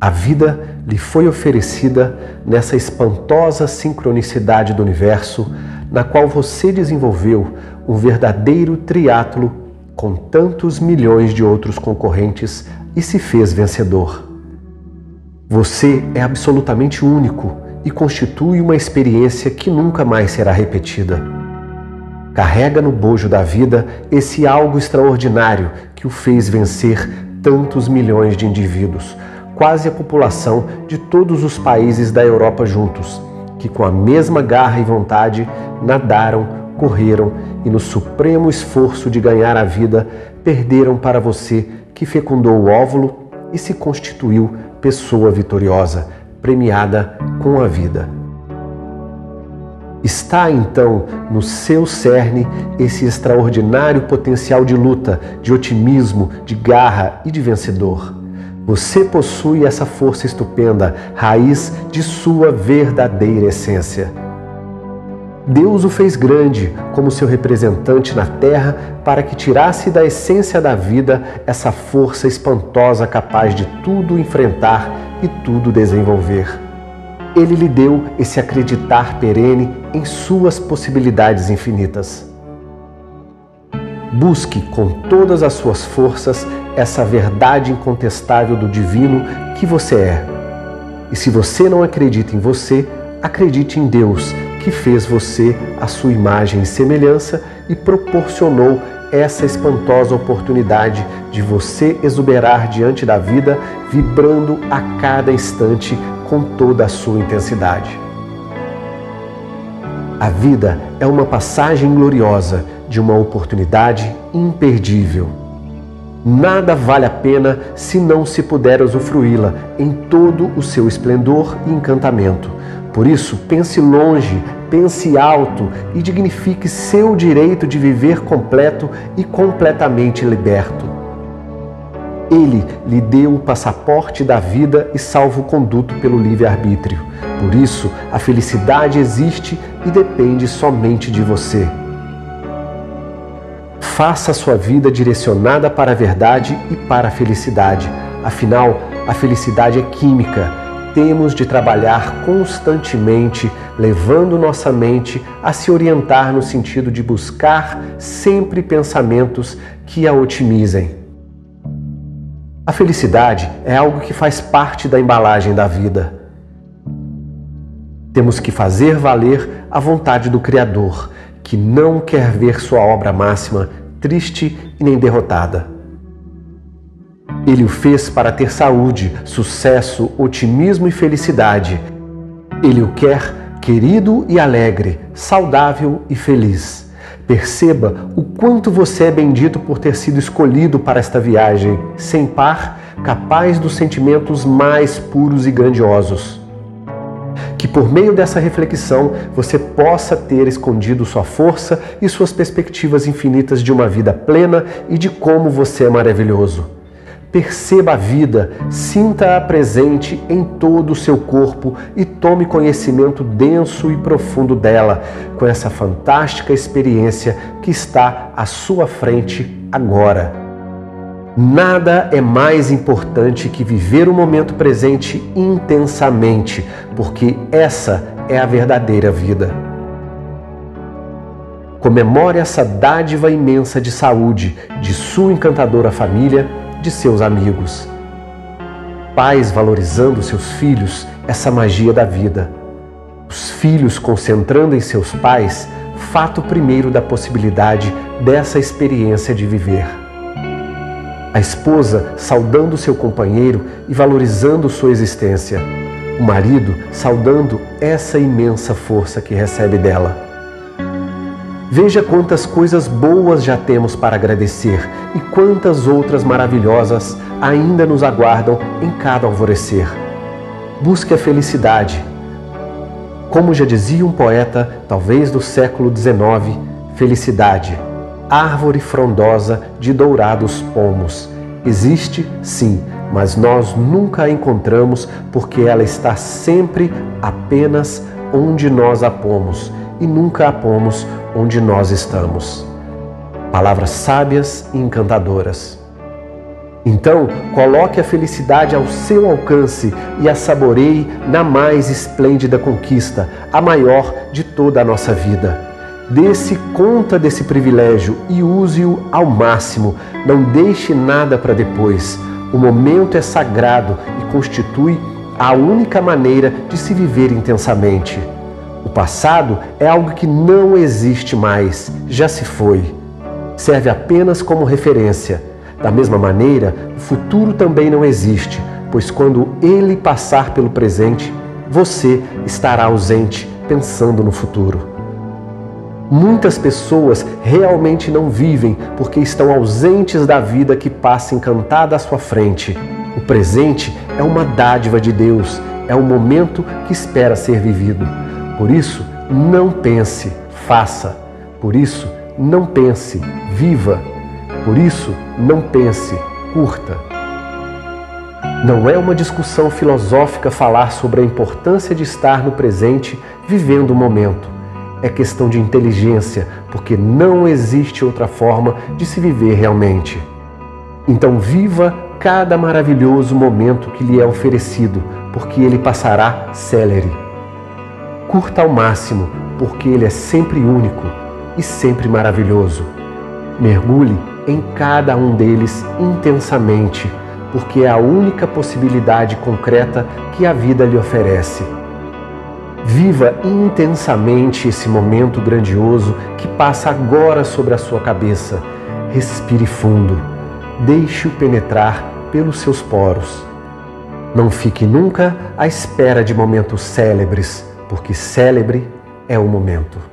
A vida lhe foi oferecida nessa espantosa sincronicidade do universo, na qual você desenvolveu um verdadeiro triatlo com tantos milhões de outros concorrentes e se fez vencedor. Você é absolutamente único e constitui uma experiência que nunca mais será repetida. Carrega no bojo da vida esse algo extraordinário que o fez vencer tantos milhões de indivíduos, quase a população de todos os países da Europa juntos, que com a mesma garra e vontade nadaram, correram e, no supremo esforço de ganhar a vida, perderam para você que fecundou o óvulo e se constituiu pessoa vitoriosa, premiada com a vida. Está então no seu cerne esse extraordinário potencial de luta, de otimismo, de garra e de vencedor. Você possui essa força estupenda, raiz de sua verdadeira essência. Deus o fez grande como seu representante na terra para que tirasse da essência da vida essa força espantosa capaz de tudo enfrentar e tudo desenvolver. Ele lhe deu esse acreditar perene em suas possibilidades infinitas. Busque com todas as suas forças essa verdade incontestável do divino que você é. E se você não acredita em você, acredite em Deus, que fez você a sua imagem e semelhança e proporcionou essa espantosa oportunidade de você exuberar diante da vida, vibrando a cada instante com toda a sua intensidade. A vida é uma passagem gloriosa de uma oportunidade imperdível. Nada vale a pena se não se puder usufruí-la em todo o seu esplendor e encantamento. Por isso, pense longe, pense alto e dignifique seu direito de viver completo e completamente liberto. Ele lhe deu o passaporte da vida e salvo-conduto pelo livre-arbítrio. Por isso, a felicidade existe e depende somente de você. Faça a sua vida direcionada para a verdade e para a felicidade. Afinal, a felicidade é química temos de trabalhar constantemente, levando nossa mente a se orientar no sentido de buscar sempre pensamentos que a otimizem. A felicidade é algo que faz parte da embalagem da vida. Temos que fazer valer a vontade do Criador, que não quer ver sua obra máxima triste e nem derrotada. Ele o fez para ter saúde, sucesso, otimismo e felicidade. Ele o quer querido e alegre, saudável e feliz. Perceba o quanto você é bendito por ter sido escolhido para esta viagem, sem par, capaz dos sentimentos mais puros e grandiosos. Que por meio dessa reflexão você possa ter escondido sua força e suas perspectivas infinitas de uma vida plena e de como você é maravilhoso. Perceba a vida, sinta-a presente em todo o seu corpo e tome conhecimento denso e profundo dela, com essa fantástica experiência que está à sua frente agora. Nada é mais importante que viver o momento presente intensamente, porque essa é a verdadeira vida. Comemore essa dádiva imensa de saúde de sua encantadora família de seus amigos. Pais valorizando seus filhos, essa magia da vida. Os filhos concentrando em seus pais, fato primeiro da possibilidade dessa experiência de viver. A esposa saudando seu companheiro e valorizando sua existência. O marido saudando essa imensa força que recebe dela. Veja quantas coisas boas já temos para agradecer e quantas outras maravilhosas ainda nos aguardam em cada alvorecer. Busque a felicidade. Como já dizia um poeta, talvez do século XIX, felicidade, árvore frondosa de dourados pomos. Existe, sim, mas nós nunca a encontramos porque ela está sempre apenas onde nós a pomos e nunca a pomos onde nós estamos. Palavras sábias e encantadoras. Então, coloque a felicidade ao seu alcance e a saboreie na mais esplêndida conquista, a maior de toda a nossa vida. Dê-se conta desse privilégio e use-o ao máximo. Não deixe nada para depois. O momento é sagrado e constitui a única maneira de se viver intensamente. O passado é algo que não existe mais, já se foi. Serve apenas como referência da mesma maneira, o futuro também não existe, pois quando ele passar pelo presente, você estará ausente pensando no futuro. Muitas pessoas realmente não vivem porque estão ausentes da vida que passa encantada à sua frente. O presente é uma dádiva de Deus, é um momento que espera ser vivido. Por isso, não pense, faça. Por isso, não pense, viva. Por isso, não pense, curta. Não é uma discussão filosófica falar sobre a importância de estar no presente, vivendo o momento. É questão de inteligência, porque não existe outra forma de se viver realmente. Então, viva cada maravilhoso momento que lhe é oferecido, porque ele passará célere. Curta ao máximo, porque ele é sempre único e sempre maravilhoso. Mergulhe em cada um deles intensamente, porque é a única possibilidade concreta que a vida lhe oferece. Viva intensamente esse momento grandioso que passa agora sobre a sua cabeça. Respire fundo, deixe-o penetrar pelos seus poros. Não fique nunca à espera de momentos célebres, porque célebre é o momento.